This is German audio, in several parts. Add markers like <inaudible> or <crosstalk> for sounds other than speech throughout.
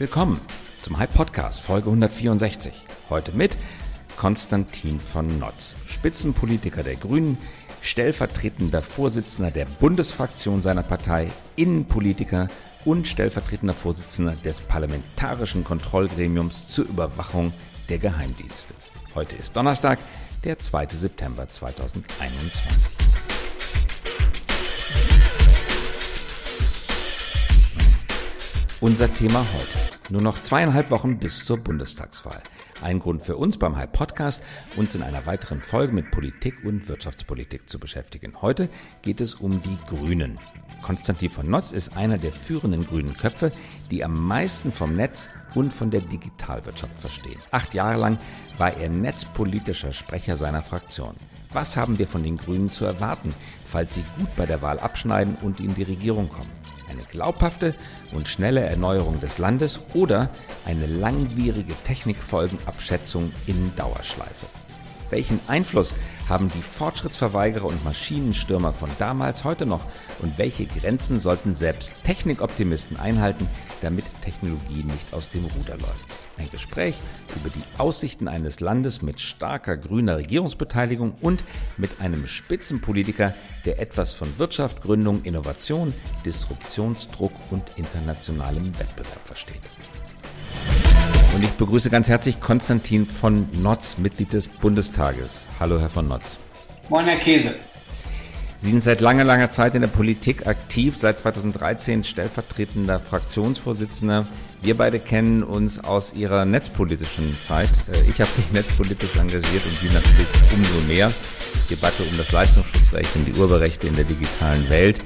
willkommen zum Hype Podcast Folge 164. Heute mit Konstantin von Notz, Spitzenpolitiker der Grünen, stellvertretender Vorsitzender der Bundesfraktion seiner Partei, Innenpolitiker und stellvertretender Vorsitzender des Parlamentarischen Kontrollgremiums zur Überwachung der Geheimdienste. Heute ist Donnerstag, der 2. September 2021. Unser Thema heute. Nur noch zweieinhalb Wochen bis zur Bundestagswahl. Ein Grund für uns beim Hype Podcast, uns in einer weiteren Folge mit Politik und Wirtschaftspolitik zu beschäftigen. Heute geht es um die Grünen. Konstantin von Notz ist einer der führenden grünen Köpfe, die am meisten vom Netz und von der Digitalwirtschaft verstehen. Acht Jahre lang war er netzpolitischer Sprecher seiner Fraktion. Was haben wir von den Grünen zu erwarten, falls sie gut bei der Wahl abschneiden und in die Regierung kommen? Eine glaubhafte und schnelle Erneuerung des Landes oder eine langwierige Technikfolgenabschätzung in Dauerschleife. Welchen Einfluss haben die Fortschrittsverweigerer und Maschinenstürmer von damals heute noch und welche Grenzen sollten selbst Technikoptimisten einhalten, damit Technologie nicht aus dem Ruder läuft? Ein Gespräch über die Aussichten eines Landes mit starker grüner Regierungsbeteiligung und mit einem Spitzenpolitiker, der etwas von Wirtschaft, Gründung, Innovation, Disruptionsdruck und internationalem Wettbewerb versteht. Und ich begrüße ganz herzlich Konstantin von Notz, Mitglied des Bundestages. Hallo, Herr von Notz. Moin, Herr Käse. Sie sind seit langer, langer Zeit in der Politik aktiv, seit 2013 stellvertretender Fraktionsvorsitzender. Wir beide kennen uns aus Ihrer netzpolitischen Zeit. Äh, ich habe mich <laughs> netzpolitisch engagiert und Sie natürlich umso mehr. Debatte um das Leistungsschutzrecht und die Urheberrechte in der digitalen Welt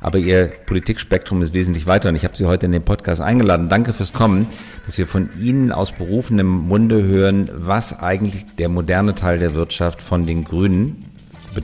aber Ihr Politikspektrum ist wesentlich weiter und ich habe Sie heute in den Podcast eingeladen. Danke fürs Kommen, dass wir von Ihnen aus berufenem Munde hören, was eigentlich der moderne Teil der Wirtschaft von den Grünen,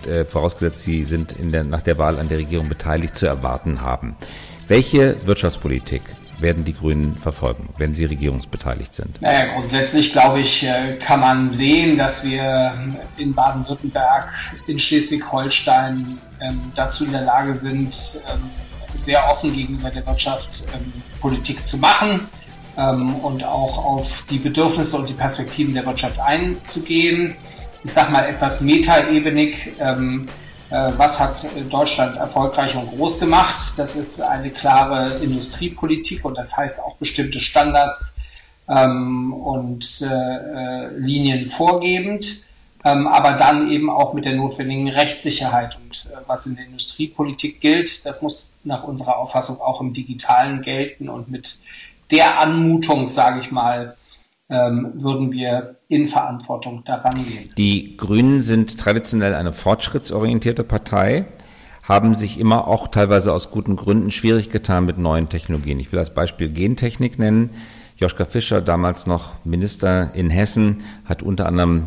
äh, vorausgesetzt Sie sind in der, nach der Wahl an der Regierung beteiligt, zu erwarten haben. Welche Wirtschaftspolitik werden die Grünen verfolgen, wenn sie regierungsbeteiligt sind? Naja, grundsätzlich glaube ich, äh, kann man sehen, dass wir in Baden-Württemberg, in Schleswig-Holstein ähm, dazu in der Lage sind, ähm, sehr offen gegenüber der Wirtschaft ähm, Politik zu machen und auch auf die Bedürfnisse und die Perspektiven der Wirtschaft einzugehen. Ich sage mal etwas metaebenig. Ähm, äh, was hat Deutschland erfolgreich und groß gemacht? Das ist eine klare Industriepolitik und das heißt auch bestimmte Standards ähm, und äh, äh, Linien vorgebend, ähm, aber dann eben auch mit der notwendigen Rechtssicherheit. Und äh, was in der Industriepolitik gilt, das muss nach unserer Auffassung auch im Digitalen gelten und mit der Anmutung, sage ich mal, würden wir in Verantwortung daran gehen. Die Grünen sind traditionell eine fortschrittsorientierte Partei, haben sich immer auch teilweise aus guten Gründen schwierig getan mit neuen Technologien. Ich will als Beispiel Gentechnik nennen. Joschka Fischer, damals noch Minister in Hessen, hat unter anderem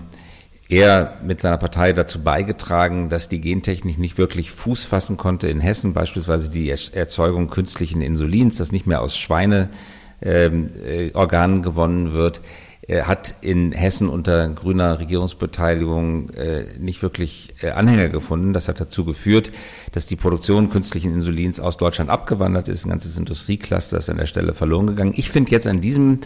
er mit seiner Partei dazu beigetragen, dass die Gentechnik nicht wirklich Fuß fassen konnte in Hessen, beispielsweise die Erzeugung künstlichen Insulins, das nicht mehr aus Schweine ähm, äh, Organen gewonnen wird, äh, hat in Hessen unter grüner Regierungsbeteiligung äh, nicht wirklich äh, Anhänger gefunden. Das hat dazu geführt, dass die Produktion künstlichen Insulins aus Deutschland abgewandert ist. Ein ganzes Industriecluster ist an der Stelle verloren gegangen. Ich finde jetzt an diesem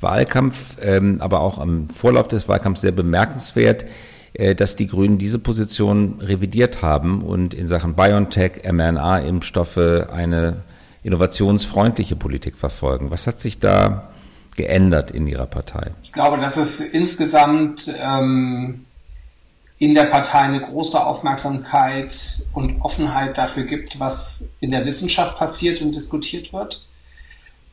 Wahlkampf, ähm, aber auch am Vorlauf des Wahlkampfs sehr bemerkenswert, äh, dass die Grünen diese Position revidiert haben und in Sachen BioNTech, mRNA-Impfstoffe eine innovationsfreundliche Politik verfolgen. Was hat sich da geändert in Ihrer Partei? Ich glaube, dass es insgesamt ähm, in der Partei eine große Aufmerksamkeit und Offenheit dafür gibt, was in der Wissenschaft passiert und diskutiert wird.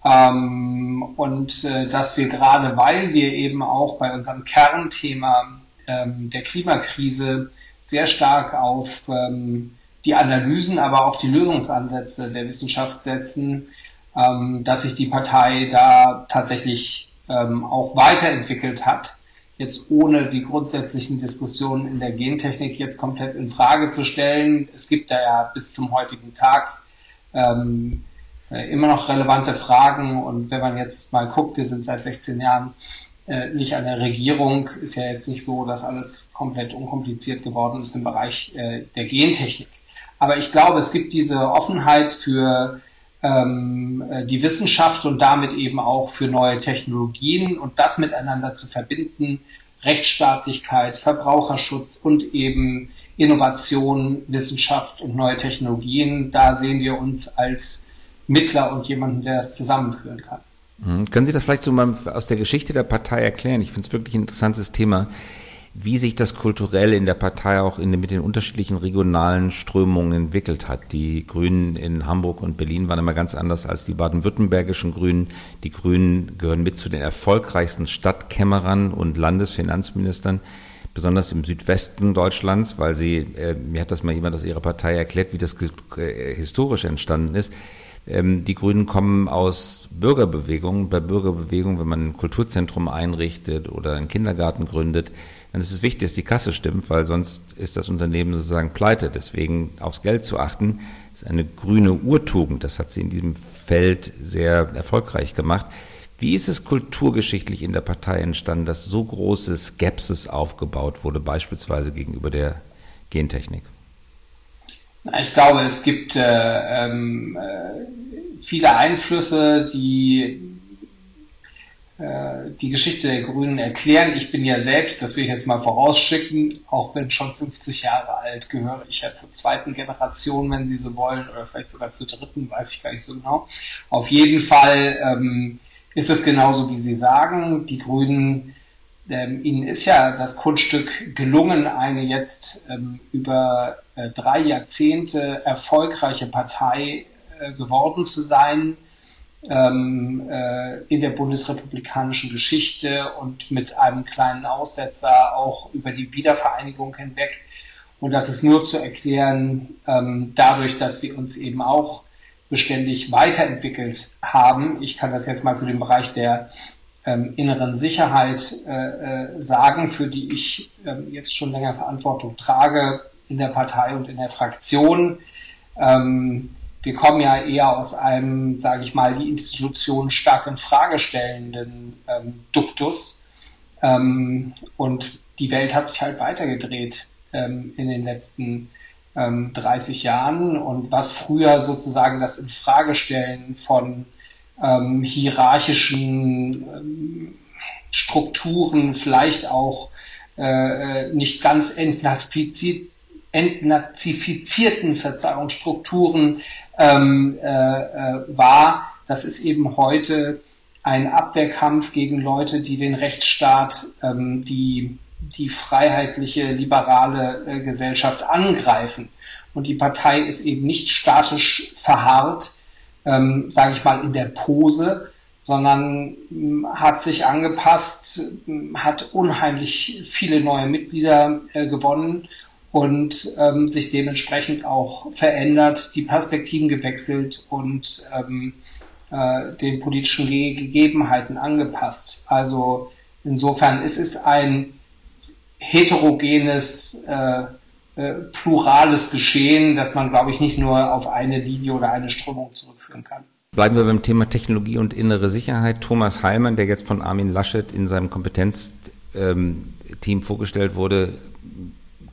Ähm, und äh, dass wir gerade, weil wir eben auch bei unserem Kernthema ähm, der Klimakrise sehr stark auf ähm, die Analysen, aber auch die Lösungsansätze der Wissenschaft setzen, ähm, dass sich die Partei da tatsächlich ähm, auch weiterentwickelt hat. Jetzt ohne die grundsätzlichen Diskussionen in der Gentechnik jetzt komplett in Frage zu stellen. Es gibt da ja bis zum heutigen Tag ähm, äh, immer noch relevante Fragen. Und wenn man jetzt mal guckt, wir sind seit 16 Jahren äh, nicht an der Regierung, ist ja jetzt nicht so, dass alles komplett unkompliziert geworden ist im Bereich äh, der Gentechnik. Aber ich glaube, es gibt diese Offenheit für ähm, äh, die Wissenschaft und damit eben auch für neue Technologien und das miteinander zu verbinden, Rechtsstaatlichkeit, Verbraucherschutz und eben Innovation, Wissenschaft und neue Technologien, da sehen wir uns als Mittler und jemanden, der das zusammenführen kann. Mhm. Können Sie das vielleicht so mal aus der Geschichte der Partei erklären? Ich finde es wirklich ein interessantes Thema wie sich das kulturell in der Partei auch in, mit den unterschiedlichen regionalen Strömungen entwickelt hat. Die Grünen in Hamburg und Berlin waren immer ganz anders als die baden-württembergischen Grünen. Die Grünen gehören mit zu den erfolgreichsten Stadtkämmerern und Landesfinanzministern, besonders im Südwesten Deutschlands, weil sie, äh, mir hat das mal jemand aus ihrer Partei erklärt, wie das äh, historisch entstanden ist ähm, die Grünen kommen aus Bürgerbewegungen. Bei Bürgerbewegungen, wenn man ein Kulturzentrum einrichtet oder einen Kindergarten gründet, dann ist es wichtig, dass die Kasse stimmt, weil sonst ist das Unternehmen sozusagen pleite. Deswegen aufs Geld zu achten, ist eine grüne Urtugend. Das hat sie in diesem Feld sehr erfolgreich gemacht. Wie ist es kulturgeschichtlich in der Partei entstanden, dass so große Skepsis aufgebaut wurde, beispielsweise gegenüber der Gentechnik? Ich glaube, es gibt äh, ähm, äh, viele Einflüsse, die die Geschichte der Grünen erklären. Ich bin ja selbst, das will ich jetzt mal vorausschicken, auch wenn schon 50 Jahre alt, gehöre ich ja zur zweiten Generation, wenn Sie so wollen, oder vielleicht sogar zur dritten, weiß ich gar nicht so genau. Auf jeden Fall ähm, ist es genauso, wie Sie sagen. Die Grünen ähm, ihnen ist ja das Kunststück gelungen, eine jetzt ähm, über äh, drei Jahrzehnte erfolgreiche Partei äh, geworden zu sein ähm, äh, in der bundesrepublikanischen Geschichte und mit einem kleinen Aussetzer auch über die Wiedervereinigung hinweg. Und das ist nur zu erklären ähm, dadurch, dass wir uns eben auch beständig weiterentwickelt haben. Ich kann das jetzt mal für den Bereich der ähm, inneren Sicherheit äh, äh, sagen, für die ich ähm, jetzt schon länger Verantwortung trage in der Partei und in der Fraktion. Ähm, wir kommen ja eher aus einem, sage ich mal, die Institution stark in Frage stellenden ähm, Duktus. Ähm, und die Welt hat sich halt weitergedreht ähm, in den letzten ähm, 30 Jahren. Und was früher sozusagen das Infragestellen von ähm, hierarchischen ähm, Strukturen, vielleicht auch äh, äh nicht ganz entnazifiziert, entnazifizierten Verzeihungsstrukturen ähm, äh, äh, war, das ist eben heute ein Abwehrkampf gegen Leute, die den Rechtsstaat, ähm, die die freiheitliche, liberale äh, Gesellschaft angreifen. Und die Partei ist eben nicht statisch verharrt, ähm, sage ich mal, in der Pose, sondern ähm, hat sich angepasst, ähm, hat unheimlich viele neue Mitglieder äh, gewonnen und ähm, sich dementsprechend auch verändert, die Perspektiven gewechselt und ähm, äh, den politischen Ge Gegebenheiten angepasst. Also insofern ist es ein heterogenes äh, äh, plurales Geschehen, das man, glaube ich, nicht nur auf eine Linie oder eine Strömung zurückführen kann. Bleiben wir beim Thema Technologie und innere Sicherheit. Thomas Heilmann, der jetzt von Armin Laschet in seinem Kompetenzteam ähm, vorgestellt wurde,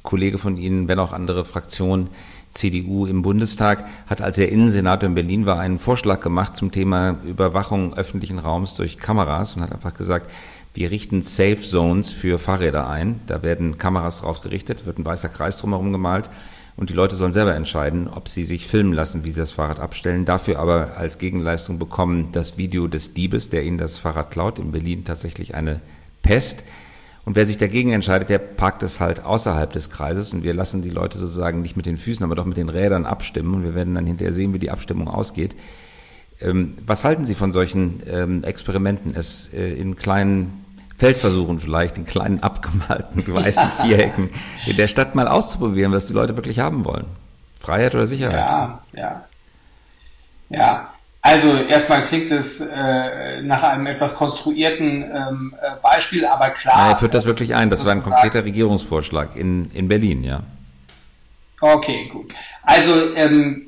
Kollege von Ihnen, wenn auch andere Fraktionen, CDU im Bundestag, hat, als er Innensenator in Berlin war, einen Vorschlag gemacht zum Thema Überwachung öffentlichen Raums durch Kameras und hat einfach gesagt, wir richten Safe Zones für Fahrräder ein. Da werden Kameras drauf gerichtet, wird ein weißer Kreis drumherum gemalt und die Leute sollen selber entscheiden, ob sie sich filmen lassen, wie sie das Fahrrad abstellen. Dafür aber als Gegenleistung bekommen das Video des Diebes, der ihnen das Fahrrad klaut. In Berlin tatsächlich eine Pest. Und wer sich dagegen entscheidet, der parkt es halt außerhalb des Kreises und wir lassen die Leute sozusagen nicht mit den Füßen, aber doch mit den Rädern abstimmen und wir werden dann hinterher sehen, wie die Abstimmung ausgeht. Ähm, was halten Sie von solchen ähm, Experimenten, es äh, in kleinen Feldversuchen vielleicht, in kleinen abgemalten <laughs> weißen Vierecken in der Stadt mal auszuprobieren, was die Leute wirklich haben wollen. Freiheit oder Sicherheit? Ja, ja. Ja, also erstmal klingt es äh, nach einem etwas konstruierten ähm, äh, Beispiel, aber klar. Ja, er führt das wirklich ein. Das war ein konkreter Regierungsvorschlag in, in Berlin, ja. Okay, gut. Also ähm,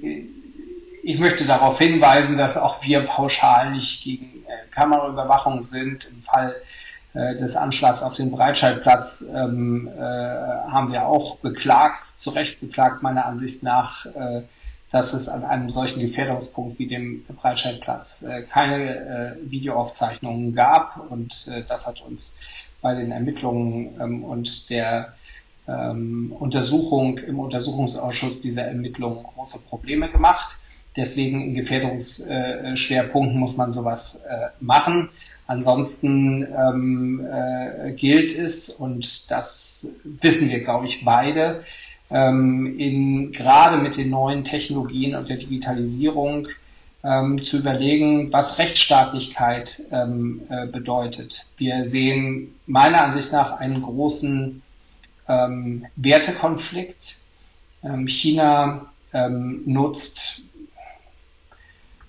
ich möchte darauf hinweisen, dass auch wir pauschal nicht gegen äh, Kameraüberwachung sind. Im Fall äh, des Anschlags auf den Breitscheidplatz ähm, äh, haben wir auch beklagt, zu Recht beklagt meiner Ansicht nach, äh, dass es an einem solchen Gefährdungspunkt wie dem Breitscheidplatz äh, keine äh, Videoaufzeichnungen gab. Und äh, das hat uns bei den Ermittlungen ähm, und der ähm, Untersuchung im Untersuchungsausschuss dieser Ermittlungen große Probleme gemacht. Deswegen in Gefährdungsschwerpunkten muss man sowas äh, machen. Ansonsten ähm, äh, gilt es, und das wissen wir, glaube ich, beide, ähm, in, gerade mit den neuen Technologien und der Digitalisierung ähm, zu überlegen, was Rechtsstaatlichkeit ähm, äh, bedeutet. Wir sehen meiner Ansicht nach einen großen ähm, Wertekonflikt. Ähm, China ähm, nutzt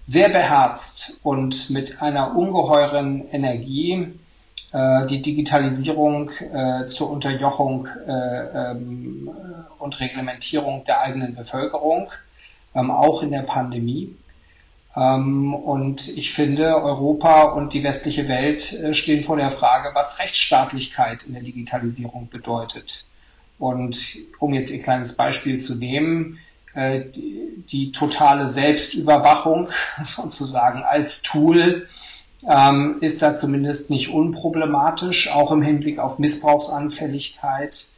sehr beherzt und mit einer ungeheuren Energie äh, die Digitalisierung äh, zur Unterjochung äh, ähm, und Reglementierung der eigenen Bevölkerung, ähm, auch in der Pandemie. Ähm, und ich finde, Europa und die westliche Welt äh, stehen vor der Frage, was Rechtsstaatlichkeit in der Digitalisierung bedeutet. Und um jetzt ein kleines Beispiel zu nehmen, äh, die, totale Selbstüberwachung <laughs> sozusagen als Tool ähm, ist da zumindest nicht unproblematisch, auch im Hinblick auf Missbrauchsanfälligkeit.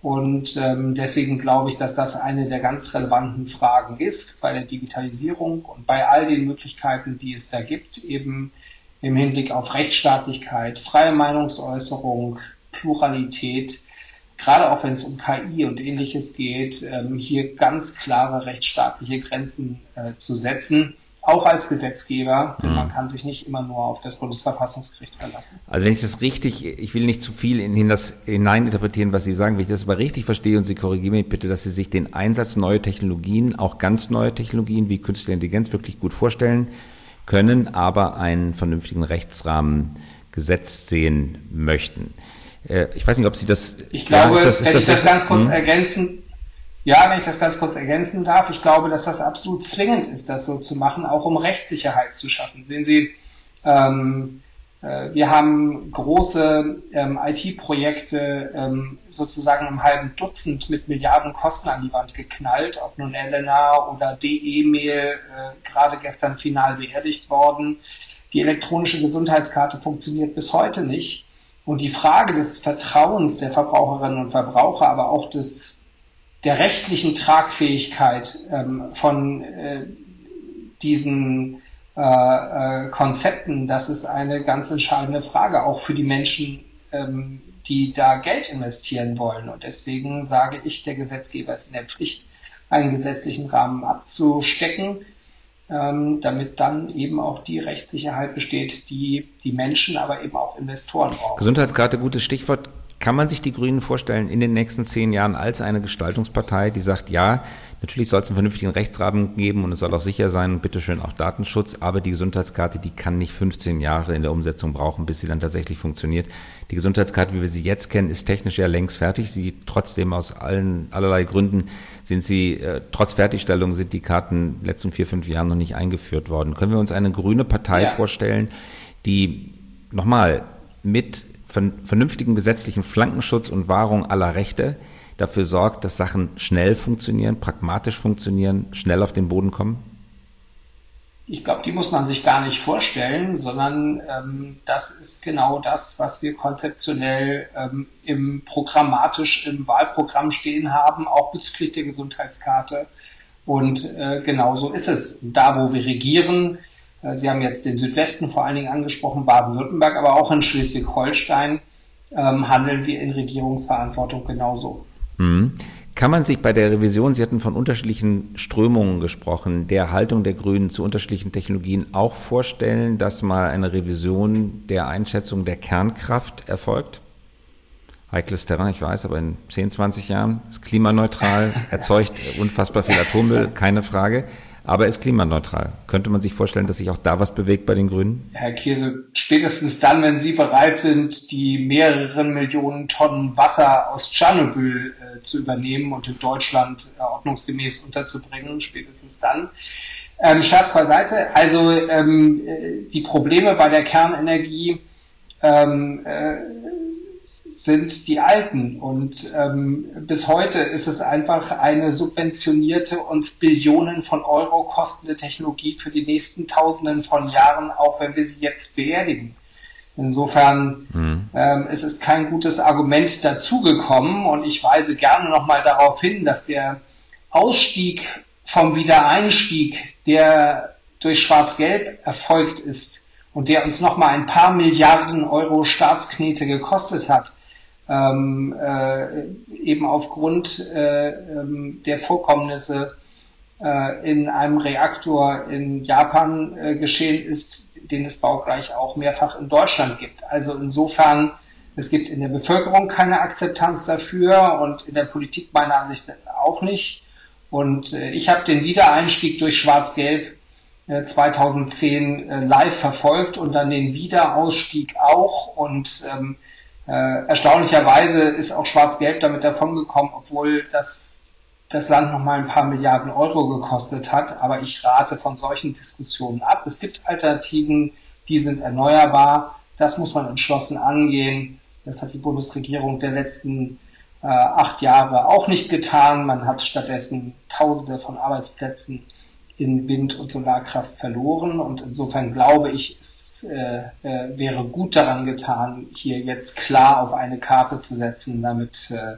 Und ähm, deswegen glaube ich, dass das eine der ganz relevanten Fragen ist bei der Digitalisierung und bei all den Möglichkeiten, die es da gibt, eben im Hinblick auf Rechtsstaatlichkeit, freie Meinungsäußerung, Pluralität, gerade auch wenn es um KI und ähnliches geht, ähm, hier ganz klare rechtsstaatliche Grenzen äh, zu setzen auch als Gesetzgeber. Mhm. Man kann sich nicht immer nur auf das Bundesverfassungsgericht verlassen. Also wenn ich das richtig, ich will nicht zu viel in das hineininterpretieren, was Sie sagen, wenn ich das aber richtig verstehe und Sie korrigieren mich bitte, dass Sie sich den Einsatz neuer Technologien, auch ganz neue Technologien wie künstliche Intelligenz wirklich gut vorstellen können, aber einen vernünftigen Rechtsrahmen gesetzt sehen möchten. Äh, ich weiß nicht, ob Sie das. Ich glaube, ja, ist das, ist wenn das ich das ganz kurz hm? ergänzen, ja, wenn ich das ganz kurz ergänzen darf, ich glaube, dass das absolut zwingend ist, das so zu machen, auch um Rechtssicherheit zu schaffen. Sehen Sie, ähm, äh, wir haben große ähm, IT-Projekte ähm, sozusagen im halben Dutzend mit Milliarden Kosten an die Wand geknallt, ob nun Elena oder DE-Mail, äh, gerade gestern final beerdigt worden. Die elektronische Gesundheitskarte funktioniert bis heute nicht. Und die Frage des Vertrauens der Verbraucherinnen und Verbraucher, aber auch des der rechtlichen Tragfähigkeit ähm, von äh, diesen äh, äh, Konzepten, das ist eine ganz entscheidende Frage, auch für die Menschen, ähm, die da Geld investieren wollen. Und deswegen sage ich, der Gesetzgeber ist in der Pflicht, einen gesetzlichen Rahmen abzustecken, ähm, damit dann eben auch die Rechtssicherheit besteht, die die Menschen, aber eben auch Investoren brauchen. Gesundheitskarte, gutes Stichwort. Kann man sich die Grünen vorstellen in den nächsten zehn Jahren als eine Gestaltungspartei, die sagt, ja, natürlich soll es einen vernünftigen Rechtsrahmen geben und es soll auch sicher sein und bitteschön auch Datenschutz, aber die Gesundheitskarte, die kann nicht 15 Jahre in der Umsetzung brauchen, bis sie dann tatsächlich funktioniert. Die Gesundheitskarte, wie wir sie jetzt kennen, ist technisch ja längst fertig. Sie trotzdem aus allen allerlei Gründen sind sie äh, trotz Fertigstellung sind die Karten in den letzten vier fünf Jahren noch nicht eingeführt worden. Können wir uns eine grüne Partei ja. vorstellen, die nochmal mit vernünftigen gesetzlichen Flankenschutz und Wahrung aller Rechte dafür sorgt, dass Sachen schnell funktionieren, pragmatisch funktionieren, schnell auf den Boden kommen? Ich glaube, die muss man sich gar nicht vorstellen, sondern ähm, das ist genau das, was wir konzeptionell ähm, im programmatisch im Wahlprogramm stehen haben, auch bezüglich der Gesundheitskarte. Und äh, genau so ist es. Da, wo wir regieren, Sie haben jetzt den Südwesten vor allen Dingen angesprochen, Baden-Württemberg, aber auch in Schleswig-Holstein ähm, handeln wir in Regierungsverantwortung genauso. Mhm. Kann man sich bei der Revision, Sie hatten von unterschiedlichen Strömungen gesprochen, der Haltung der Grünen zu unterschiedlichen Technologien auch vorstellen, dass mal eine Revision der Einschätzung der Kernkraft erfolgt? Heikles Terrain, ich weiß, aber in 10, 20 Jahren ist klimaneutral, erzeugt unfassbar viel Atommüll, keine Frage aber ist klimaneutral. Könnte man sich vorstellen, dass sich auch da was bewegt bei den Grünen? Herr Kiese, spätestens dann, wenn Sie bereit sind, die mehreren Millionen Tonnen Wasser aus Tschernobyl äh, zu übernehmen und in Deutschland äh, ordnungsgemäß unterzubringen, spätestens dann. Ähm, Scherz beiseite, also ähm, äh, die Probleme bei der Kernenergie ähm, äh, sind die alten. Und ähm, bis heute ist es einfach eine subventionierte und Billionen von Euro kostende Technologie für die nächsten Tausenden von Jahren, auch wenn wir sie jetzt beerdigen. Insofern mhm. ähm, es ist kein gutes Argument dazugekommen und ich weise gerne nochmal darauf hin, dass der Ausstieg vom Wiedereinstieg, der durch Schwarz-Gelb erfolgt ist und der uns nochmal ein paar Milliarden Euro Staatsknete gekostet hat, ähm, äh, eben aufgrund äh, ähm, der Vorkommnisse äh, in einem Reaktor in Japan äh, geschehen ist, den es baugleich auch mehrfach in Deutschland gibt. Also insofern, es gibt in der Bevölkerung keine Akzeptanz dafür und in der Politik meiner Ansicht auch nicht. Und äh, ich habe den Wiedereinstieg durch Schwarz-Gelb 2010 äh, live verfolgt und dann den Wiederausstieg auch. Und ähm, äh, erstaunlicherweise ist auch Schwarz-Gelb damit davongekommen, obwohl das das Land nochmal ein paar Milliarden Euro gekostet hat. Aber ich rate von solchen Diskussionen ab. Es gibt Alternativen, die sind erneuerbar. Das muss man entschlossen angehen. Das hat die Bundesregierung der letzten äh, acht Jahre auch nicht getan. Man hat stattdessen Tausende von Arbeitsplätzen in Wind- und Solarkraft verloren. Und insofern glaube ich, äh, äh, wäre gut daran getan, hier jetzt klar auf eine Karte zu setzen, damit äh,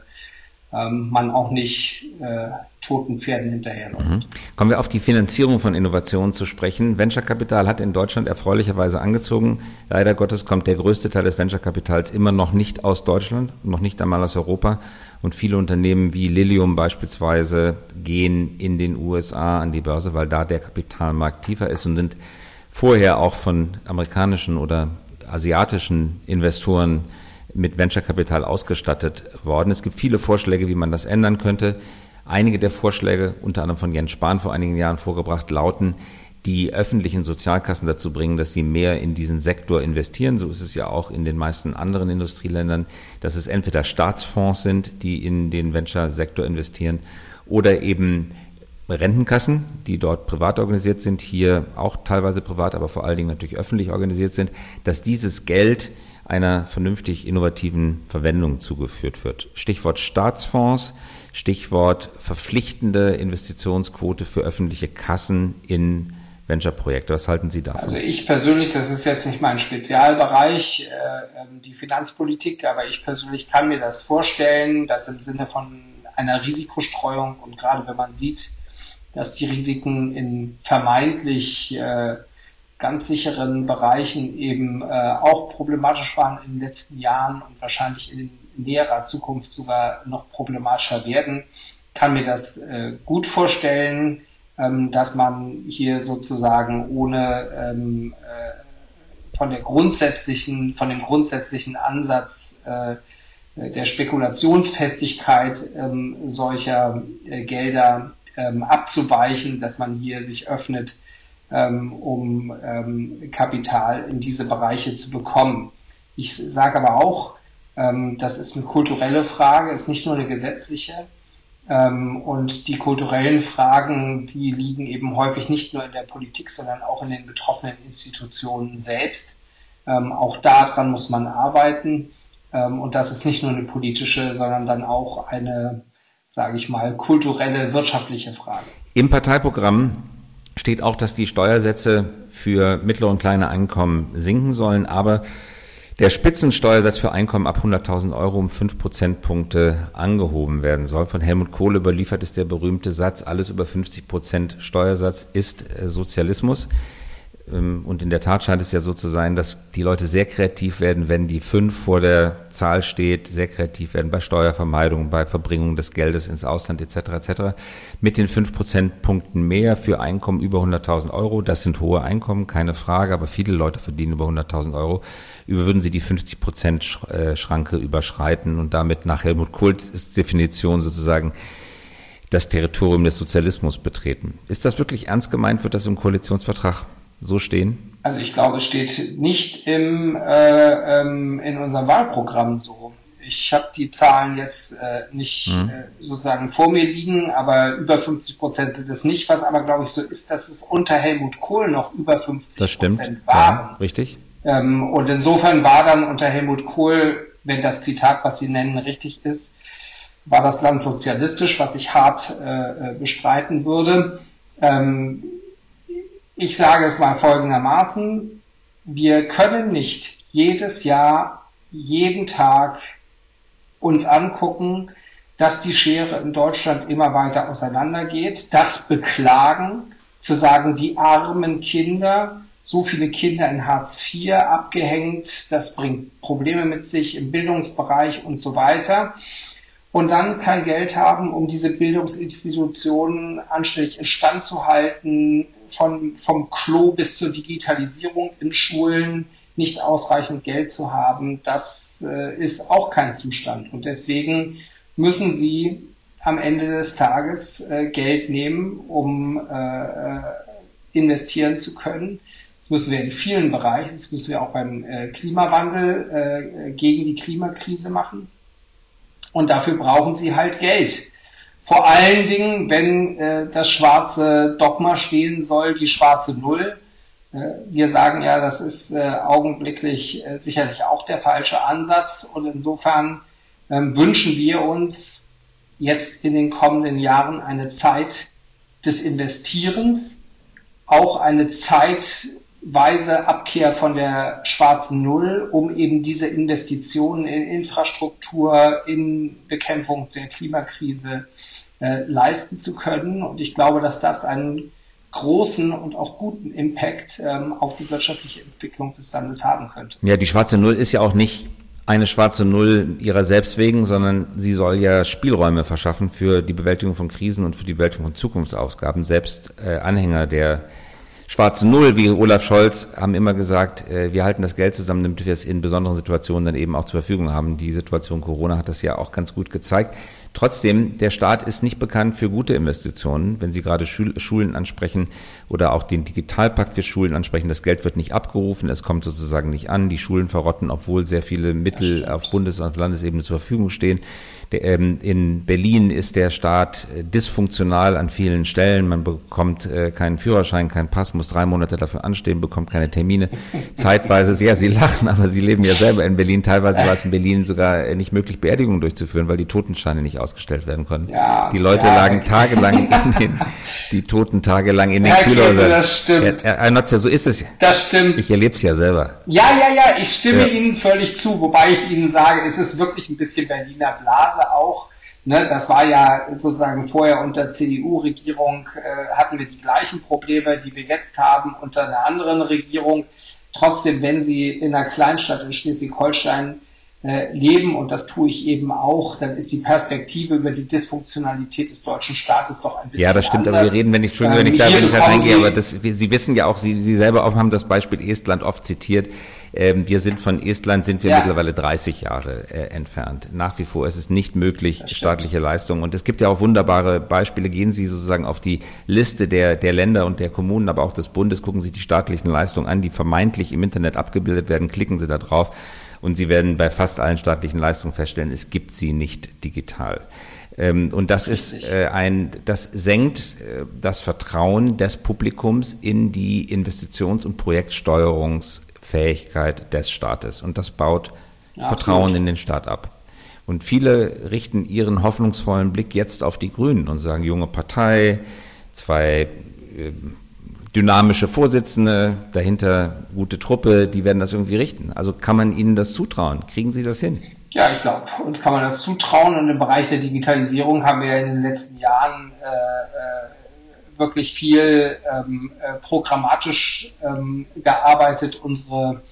ähm, man auch nicht äh, toten Pferden hinterherläuft. Mhm. Kommen wir auf die Finanzierung von Innovationen zu sprechen. Venture Capital hat in Deutschland erfreulicherweise angezogen. Leider Gottes kommt der größte Teil des Venture Capitals immer noch nicht aus Deutschland, noch nicht einmal aus Europa. Und viele Unternehmen wie Lilium beispielsweise gehen in den USA an die Börse, weil da der Kapitalmarkt tiefer ist und sind vorher auch von amerikanischen oder asiatischen Investoren mit Venture Capital ausgestattet worden. Es gibt viele Vorschläge, wie man das ändern könnte. Einige der Vorschläge, unter anderem von Jens Spahn vor einigen Jahren vorgebracht, lauten, die öffentlichen Sozialkassen dazu bringen, dass sie mehr in diesen Sektor investieren. So ist es ja auch in den meisten anderen Industrieländern, dass es entweder Staatsfonds sind, die in den Venture-Sektor investieren, oder eben Rentenkassen, die dort privat organisiert sind, hier auch teilweise privat, aber vor allen Dingen natürlich öffentlich organisiert sind, dass dieses Geld einer vernünftig innovativen Verwendung zugeführt wird. Stichwort Staatsfonds, Stichwort verpflichtende Investitionsquote für öffentliche Kassen in Venture-Projekte. Was halten Sie davon? Also ich persönlich, das ist jetzt nicht mein Spezialbereich, äh, ähm, die Finanzpolitik, aber ich persönlich kann mir das vorstellen, dass im Sinne von einer Risikostreuung und gerade wenn man sieht, dass die Risiken in vermeintlich äh, ganz sicheren Bereichen eben äh, auch problematisch waren in den letzten Jahren und wahrscheinlich in näherer Zukunft sogar noch problematischer werden, kann mir das äh, gut vorstellen, ähm, dass man hier sozusagen ohne ähm, äh, von der grundsätzlichen, von dem grundsätzlichen Ansatz äh, der Spekulationsfestigkeit ähm, solcher äh, Gelder ähm, abzuweichen, dass man hier sich öffnet ähm, um ähm, Kapital in diese Bereiche zu bekommen. Ich sage aber auch, ähm, das ist eine kulturelle Frage, ist nicht nur eine gesetzliche. Ähm, und die kulturellen Fragen, die liegen eben häufig nicht nur in der Politik, sondern auch in den betroffenen Institutionen selbst. Ähm, auch daran muss man arbeiten. Und das ist nicht nur eine politische, sondern dann auch eine, sage ich mal, kulturelle, wirtschaftliche Frage. Im Parteiprogramm steht auch, dass die Steuersätze für mittlere und kleine Einkommen sinken sollen, aber der Spitzensteuersatz für Einkommen ab 100.000 Euro um fünf Prozentpunkte angehoben werden soll. Von Helmut Kohl überliefert ist der berühmte Satz, alles über 50 Prozent Steuersatz ist äh, Sozialismus. Ähm, und in der Tat scheint es ja so zu sein, dass die Leute sehr kreativ werden, wenn die fünf vor der Zahl steht, sehr kreativ werden bei Steuervermeidung, bei Verbringung des Geldes ins Ausland etc. etc. Mit den fünf Prozentpunkten mehr für Einkommen über 100.000 Euro. Das sind hohe Einkommen, keine Frage, aber viele Leute verdienen über 100.000 Euro. Würden sie die 50 Prozent Schranke überschreiten und damit nach Helmut Kohls Definition sozusagen das Territorium des Sozialismus betreten. Ist das wirklich ernst gemeint? Wird das im Koalitionsvertrag so stehen? Also ich glaube, es steht nicht im, äh, ähm, in unserem Wahlprogramm so. Ich habe die Zahlen jetzt äh, nicht mhm. äh, sozusagen vor mir liegen, aber über 50 Prozent sind es nicht. Was aber, glaube ich, so ist, dass es unter Helmut Kohl noch über 50 Prozent waren. Ja, richtig. Ähm, und insofern war dann unter Helmut Kohl wenn das Zitat, was Sie nennen, richtig ist, war das Land sozialistisch, was ich hart äh, bestreiten würde. Ähm, ich sage es mal folgendermaßen, wir können nicht jedes Jahr, jeden Tag uns angucken, dass die Schere in Deutschland immer weiter auseinandergeht, das beklagen, zu sagen, die armen Kinder, so viele Kinder in Hartz IV abgehängt, das bringt Probleme mit sich im Bildungsbereich und so weiter. Und dann kein Geld haben, um diese Bildungsinstitutionen anständig instand zu halten, von, vom Klo bis zur Digitalisierung in Schulen nicht ausreichend Geld zu haben, das äh, ist auch kein Zustand. Und deswegen müssen sie am Ende des Tages äh, Geld nehmen, um äh, äh, investieren zu können. Das müssen wir in vielen Bereichen, das müssen wir auch beim äh, Klimawandel äh, gegen die Klimakrise machen. Und dafür brauchen sie halt Geld. Vor allen Dingen, wenn äh, das schwarze Dogma stehen soll, die schwarze Null. Äh, wir sagen ja, das ist äh, augenblicklich äh, sicherlich auch der falsche Ansatz. Und insofern ähm, wünschen wir uns jetzt in den kommenden Jahren eine Zeit des Investierens, auch eine zeitweise Abkehr von der schwarzen Null, um eben diese Investitionen in Infrastruktur, in Bekämpfung der Klimakrise äh, leisten zu können. Und ich glaube, dass das einen großen und auch guten Impact ähm, auf die wirtschaftliche Entwicklung des Landes haben könnte. Ja, die schwarze Null ist ja auch nicht eine schwarze Null ihrer selbst wegen, sondern sie soll ja Spielräume verschaffen für die Bewältigung von Krisen und für die Bewältigung von Zukunftsausgaben. Selbst äh, Anhänger der schwarzen Null, wie Olaf Scholz, haben immer gesagt, äh, wir halten das Geld zusammen, damit wir es in besonderen Situationen dann eben auch zur Verfügung haben. Die Situation Corona hat das ja auch ganz gut gezeigt. Trotzdem, der Staat ist nicht bekannt für gute Investitionen. Wenn Sie gerade Schulen ansprechen oder auch den Digitalpakt für Schulen ansprechen, das Geld wird nicht abgerufen, es kommt sozusagen nicht an. Die Schulen verrotten, obwohl sehr viele Mittel auf Bundes- und Landesebene zur Verfügung stehen. Ähm, in Berlin ist der Staat äh, dysfunktional an vielen Stellen. Man bekommt äh, keinen Führerschein, keinen Pass, muss drei Monate dafür anstehen, bekommt keine Termine. <laughs> Zeitweise, ja, Sie lachen, aber Sie leben ja selber in Berlin. Teilweise war es in Berlin sogar äh, nicht möglich, Beerdigungen durchzuführen, weil die Totenscheine nicht ausgestellt werden konnten. Ja, die Leute ja, lagen tagelang in <laughs> den, die Toten tagelang in den ja, Kühlhäusern. Das stimmt. Ja, ja, so ist es. Das stimmt. Ich erlebe es ja selber. Ja, ja, ja, ich stimme Ihnen völlig zu, wobei ich Ihnen sage, es ist wirklich ein bisschen Berliner Blase Phase auch. Ne, das war ja sozusagen vorher unter CDU-Regierung äh, hatten wir die gleichen Probleme, die wir jetzt haben unter einer anderen Regierung. Trotzdem, wenn Sie in einer Kleinstadt in Schleswig-Holstein äh, leben, und das tue ich eben auch, dann ist die Perspektive über die Dysfunktionalität des deutschen Staates doch ein bisschen Ja, das stimmt, anders. aber wir reden, wenn ich, Entschuldigung, wenn ich da, wenn ich da reingehe, aber das, Sie wissen ja auch, Sie, Sie selber auch haben das Beispiel Estland oft zitiert. Ähm, wir sind von Estland, sind wir ja. mittlerweile 30 Jahre äh, entfernt. Nach wie vor ist es nicht möglich, staatliche Leistungen. Und es gibt ja auch wunderbare Beispiele. Gehen Sie sozusagen auf die Liste der, der Länder und der Kommunen, aber auch des Bundes, gucken Sie die staatlichen Leistungen an, die vermeintlich im Internet abgebildet werden, klicken Sie da drauf und Sie werden bei fast allen staatlichen Leistungen feststellen, es gibt sie nicht digital. Ähm, und das ist äh, ein, das senkt äh, das Vertrauen des Publikums in die Investitions- und Projektsteuerungs Fähigkeit des Staates. Und das baut ja, Vertrauen absolut. in den Staat ab. Und viele richten ihren hoffnungsvollen Blick jetzt auf die Grünen und sagen, junge Partei, zwei äh, dynamische Vorsitzende, dahinter gute Truppe, die werden das irgendwie richten. Also kann man ihnen das zutrauen? Kriegen sie das hin? Ja, ich glaube, uns kann man das zutrauen. Und im Bereich der Digitalisierung haben wir in den letzten Jahren äh, äh wirklich viel ähm, äh, programmatisch ähm, gearbeitet. Unsere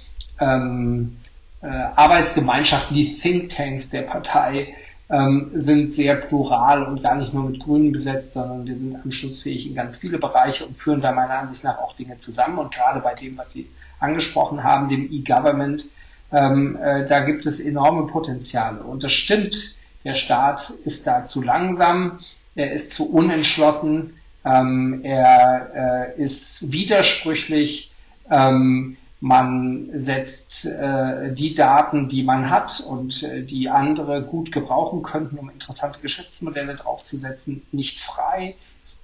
ähm, äh, Arbeitsgemeinschaften, die Thinktanks der Partei, ähm, sind sehr plural und gar nicht nur mit Grünen besetzt, sondern wir sind anschlussfähig in ganz viele Bereiche und führen da meiner Ansicht nach auch Dinge zusammen. Und gerade bei dem, was Sie angesprochen haben, dem E-Government, ähm, äh, da gibt es enorme Potenziale. Und das stimmt, der Staat ist da zu langsam, er ist zu unentschlossen, ähm, er äh, ist widersprüchlich. Ähm, man setzt äh, die Daten, die man hat und äh, die andere gut gebrauchen könnten, um interessante Geschäftsmodelle draufzusetzen, nicht frei.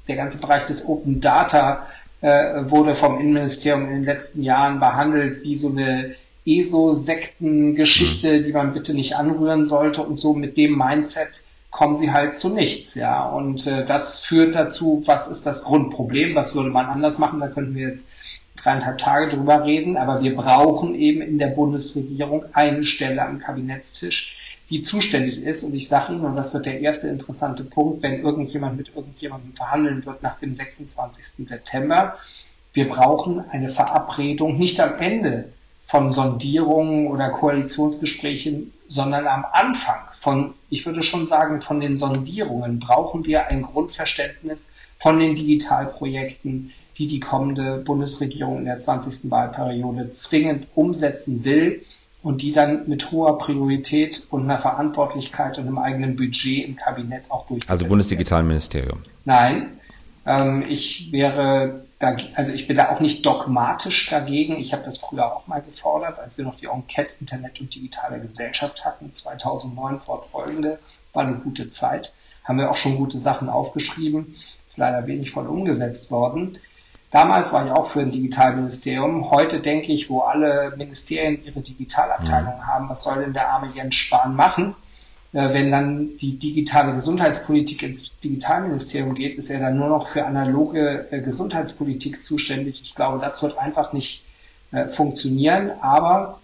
Der ganze Bereich des Open Data äh, wurde vom Innenministerium in den letzten Jahren behandelt wie so eine ESO-Sekten-Geschichte, die man bitte nicht anrühren sollte und so mit dem Mindset kommen sie halt zu nichts, ja. Und äh, das führt dazu, was ist das Grundproblem, was würde man anders machen, da könnten wir jetzt dreieinhalb Tage drüber reden, aber wir brauchen eben in der Bundesregierung eine Stelle am Kabinettstisch, die zuständig ist. Und ich sage Ihnen, und das wird der erste interessante Punkt, wenn irgendjemand mit irgendjemandem verhandeln wird nach dem 26. September, wir brauchen eine Verabredung, nicht am Ende von Sondierungen oder Koalitionsgesprächen, sondern am Anfang von, ich würde schon sagen, von den Sondierungen brauchen wir ein Grundverständnis von den Digitalprojekten, die die kommende Bundesregierung in der 20. Wahlperiode zwingend umsetzen will und die dann mit hoher Priorität und einer Verantwortlichkeit und einem eigenen Budget im Kabinett auch durchgesetzt Also Bundesdigitalministerium. Nein, ähm, ich wäre, da, also ich bin da auch nicht dogmatisch dagegen. Ich habe das früher auch mal gefordert, als wir noch die Enquete Internet und digitale Gesellschaft hatten, 2009 fortfolgende, war eine gute Zeit. Haben wir auch schon gute Sachen aufgeschrieben, ist leider wenig voll umgesetzt worden. Damals war ich auch für ein Digitalministerium. Heute denke ich, wo alle Ministerien ihre Digitalabteilung mhm. haben, was soll denn der arme Jens Spahn machen? Äh, wenn dann die digitale Gesundheitspolitik ins Digitalministerium geht, ist er dann nur noch für analoge äh, Gesundheitspolitik zuständig. Ich glaube, das wird einfach nicht äh, funktionieren, aber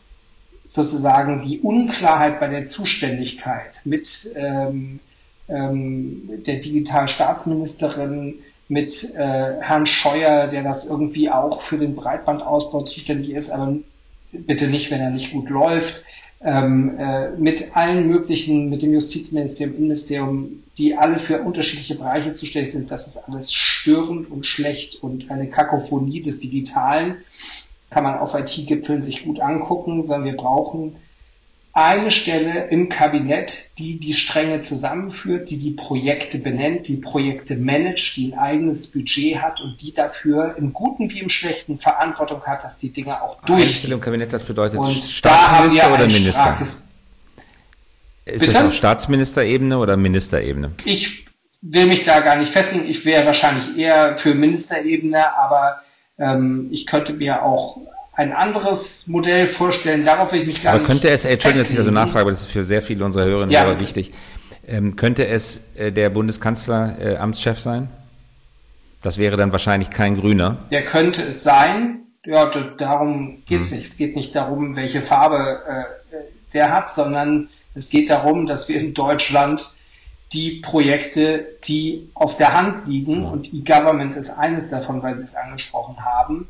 sozusagen die Unklarheit bei der Zuständigkeit mit ähm, ähm, der Digitalstaatsministerin, mit äh, Herrn Scheuer, der das irgendwie auch für den Breitbandausbau zuständig ist, aber bitte nicht, wenn er nicht gut läuft ähm, äh, mit allen möglichen, mit dem Justizministerium, Innenministerium, die alle für unterschiedliche Bereiche zuständig sind, das ist alles störend und schlecht und eine Kakophonie des Digitalen. Kann man auf IT-Gipfeln sich gut angucken, sondern wir brauchen eine Stelle im Kabinett, die die Stränge zusammenführt, die die Projekte benennt, die Projekte managt, die ein eigenes Budget hat und die dafür im Guten wie im Schlechten Verantwortung hat, dass die Dinge auch durch. Eine Stelle im Kabinett, das bedeutet und Staatsminister oder Minister? Ist Bitte? das auf Staatsministerebene oder Ministerebene? Ich will mich da gar nicht festlegen. Ich wäre wahrscheinlich eher für Ministerebene, aber ähm, ich könnte mir auch ein anderes Modell vorstellen. Darauf will ich mich gar aber nicht. Könnte es, Entschuldigung, dass ich also nachfrage, aber das ist für sehr viele unserer Hörerinnen ja, wichtig. Ähm, könnte es äh, der Bundeskanzler äh, Amtschef sein? Das wäre dann wahrscheinlich kein Grüner. Der könnte es sein. Ja, darum geht es hm. nicht. Es geht nicht darum, welche Farbe äh, der hat, sondern es geht darum, dass wir in Deutschland die Projekte, die auf der Hand liegen, hm. und E-Government ist eines davon, weil Sie es angesprochen haben,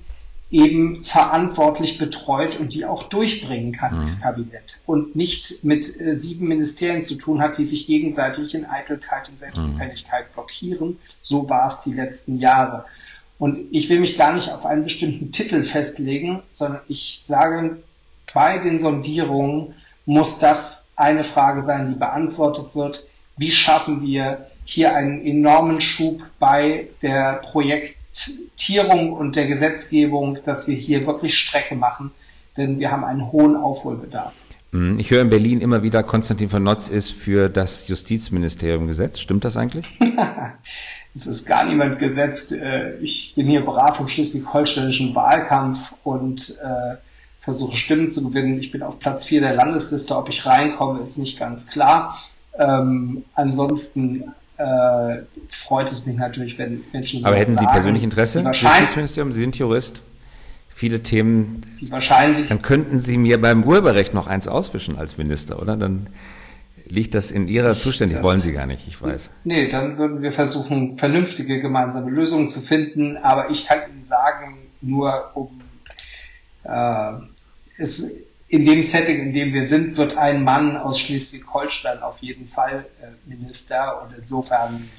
eben verantwortlich betreut und die auch durchbringen kann, mhm. das Kabinett. Und nicht mit äh, sieben Ministerien zu tun hat, die sich gegenseitig in Eitelkeit und Selbstgefälligkeit mhm. blockieren. So war es die letzten Jahre. Und ich will mich gar nicht auf einen bestimmten <laughs> Titel festlegen, sondern ich sage, bei den Sondierungen muss das eine Frage sein, die beantwortet wird. Wie schaffen wir hier einen enormen Schub bei der Projekt Tierung und der Gesetzgebung, dass wir hier wirklich Strecke machen, denn wir haben einen hohen Aufholbedarf. Mhm. Ich höre in Berlin immer wieder, Konstantin von Notz ist für das Justizministerium gesetzt. Stimmt das eigentlich? <laughs> es ist gar niemand gesetzt. Äh, ich bin hier brav im schleswig-holsteinischen Wahlkampf und äh, versuche Stimmen zu gewinnen. Ich bin auf Platz 4 der Landesliste. Ob ich reinkomme, ist nicht ganz klar. Ähm, ansonsten äh, freut es mich natürlich, wenn Menschen so Aber hätten Sie sagen, persönlich Interesse? Justizministerium, Sie sind Jurist. Viele Themen. Wahrscheinlich. Dann könnten Sie mir beim Urheberrecht noch eins auswischen als Minister, oder? Dann liegt das in Ihrer Zuständigkeit. Wollen Sie gar nicht, ich weiß. Nee, dann würden wir versuchen, vernünftige gemeinsame Lösungen zu finden. Aber ich kann Ihnen sagen, nur um äh, es in dem Setting, in dem wir sind, wird ein Mann aus Schleswig-Holstein auf jeden Fall äh, Minister und insofern.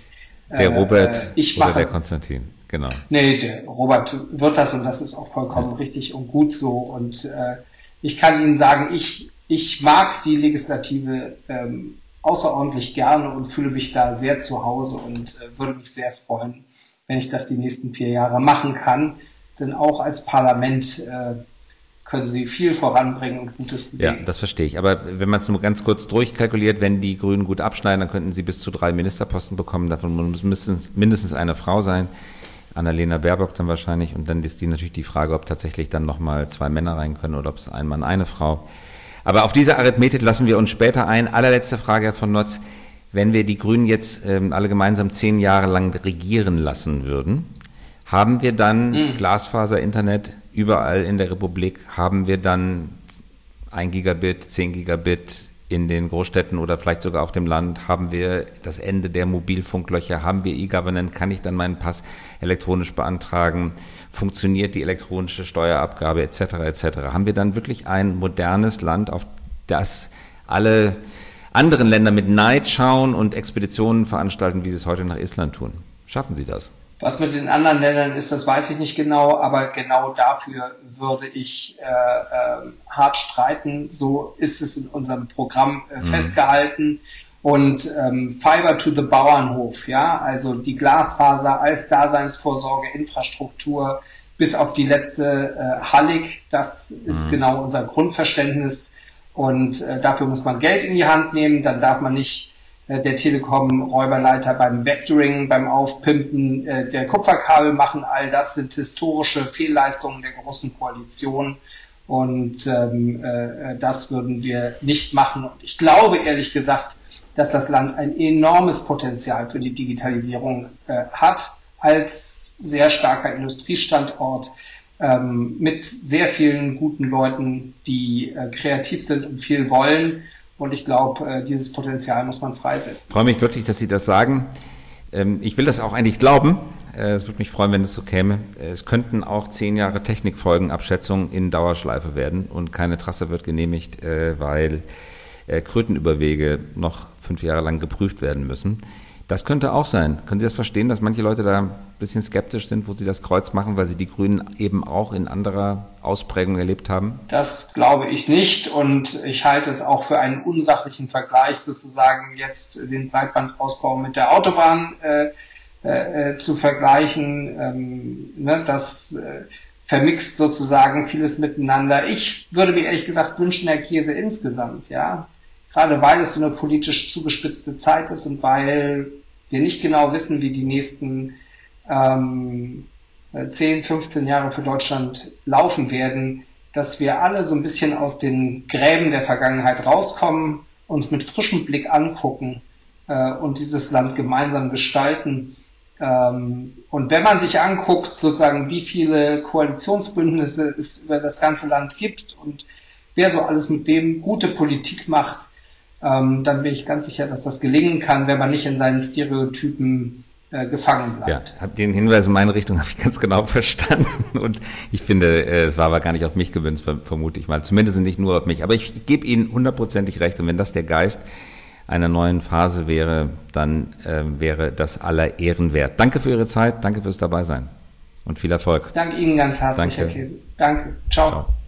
Äh, der Robert ich oder der Konstantin, genau. Nee, der Robert wird das und das ist auch vollkommen ja. richtig und gut so. Und äh, ich kann Ihnen sagen, ich, ich mag die Legislative ähm, außerordentlich gerne und fühle mich da sehr zu Hause und äh, würde mich sehr freuen, wenn ich das die nächsten vier Jahre machen kann. Denn auch als Parlament äh, können sie viel voranbringen und Gutes bewegen. Ja, das verstehe ich. Aber wenn man es nur ganz kurz durchkalkuliert, wenn die Grünen gut abschneiden, dann könnten sie bis zu drei Ministerposten bekommen. Davon müssen mindestens eine Frau sein. Annalena Baerbock dann wahrscheinlich. Und dann ist die natürlich die Frage, ob tatsächlich dann nochmal zwei Männer rein können oder ob es ein Mann, eine Frau. Aber auf diese Arithmetik lassen wir uns später ein. Allerletzte Frage, Herr von Notz. Wenn wir die Grünen jetzt ähm, alle gemeinsam zehn Jahre lang regieren lassen würden, haben wir dann mhm. Glasfaser-Internet überall in der Republik? Haben wir dann ein Gigabit, zehn Gigabit in den Großstädten oder vielleicht sogar auf dem Land? Haben wir das Ende der Mobilfunklöcher? Haben wir E-Government? Kann ich dann meinen Pass elektronisch beantragen? Funktioniert die elektronische Steuerabgabe etc. etc.? Haben wir dann wirklich ein modernes Land, auf das alle anderen Länder mit Neid schauen und Expeditionen veranstalten, wie sie es heute nach Island tun? Schaffen Sie das? Was mit den anderen Ländern ist, das weiß ich nicht genau, aber genau dafür würde ich äh, äh, hart streiten. So ist es in unserem Programm äh, mhm. festgehalten. Und ähm, Fiber to the Bauernhof, ja, also die Glasfaser als Daseinsvorsorge, Infrastruktur bis auf die letzte äh, Hallig, das ist mhm. genau unser Grundverständnis. Und äh, dafür muss man Geld in die Hand nehmen, dann darf man nicht äh, der Telekom-Räuberleiter beim Vectoring, beim Aufpimpen äh, der Kupferkabel machen. All das sind historische Fehlleistungen der großen Koalition. Und ähm, äh, das würden wir nicht machen. Und ich glaube ehrlich gesagt, dass das Land ein enormes Potenzial für die Digitalisierung äh, hat als sehr starker Industriestandort ähm, mit sehr vielen guten Leuten, die äh, kreativ sind und viel wollen. Und ich glaube, äh, dieses Potenzial muss man freisetzen. Ich freue mich wirklich, dass Sie das sagen. Ähm, ich will das auch eigentlich glauben. Äh, es würde mich freuen, wenn es so käme. Es könnten auch zehn Jahre Technikfolgenabschätzung in Dauerschleife werden und keine Trasse wird genehmigt, äh, weil Krötenüberwege noch fünf Jahre lang geprüft werden müssen. Das könnte auch sein. Können Sie das verstehen, dass manche Leute da ein bisschen skeptisch sind, wo sie das Kreuz machen, weil sie die Grünen eben auch in anderer Ausprägung erlebt haben? Das glaube ich nicht und ich halte es auch für einen unsachlichen Vergleich, sozusagen jetzt den Breitbandausbau mit der Autobahn äh, äh, zu vergleichen. Ähm, ne, das äh, vermixt sozusagen vieles miteinander. Ich würde mir ehrlich gesagt wünschen, Herr Käse insgesamt, ja, gerade weil es so eine politisch zugespitzte Zeit ist und weil wir nicht genau wissen, wie die nächsten ähm, 10, 15 Jahre für Deutschland laufen werden, dass wir alle so ein bisschen aus den Gräben der Vergangenheit rauskommen, uns mit frischem Blick angucken äh, und dieses Land gemeinsam gestalten. Ähm, und wenn man sich anguckt, sozusagen, wie viele Koalitionsbündnisse es über das ganze Land gibt und wer so alles mit wem gute Politik macht, ähm, dann bin ich ganz sicher, dass das gelingen kann, wenn man nicht in seinen Stereotypen äh, gefangen bleibt. Ja, den Hinweis in meine Richtung <laughs> habe ich ganz genau verstanden und ich finde, äh, es war aber gar nicht auf mich gewünscht, vermute ich mal. Zumindest nicht nur auf mich. Aber ich gebe Ihnen hundertprozentig recht und wenn das der Geist einer neuen Phase wäre, dann äh, wäre das aller Ehren wert. Danke für Ihre Zeit, danke fürs Dabeisein und viel Erfolg. Danke Ihnen ganz herzlich, danke. Herr Käse. Danke. Ciao. Ciao.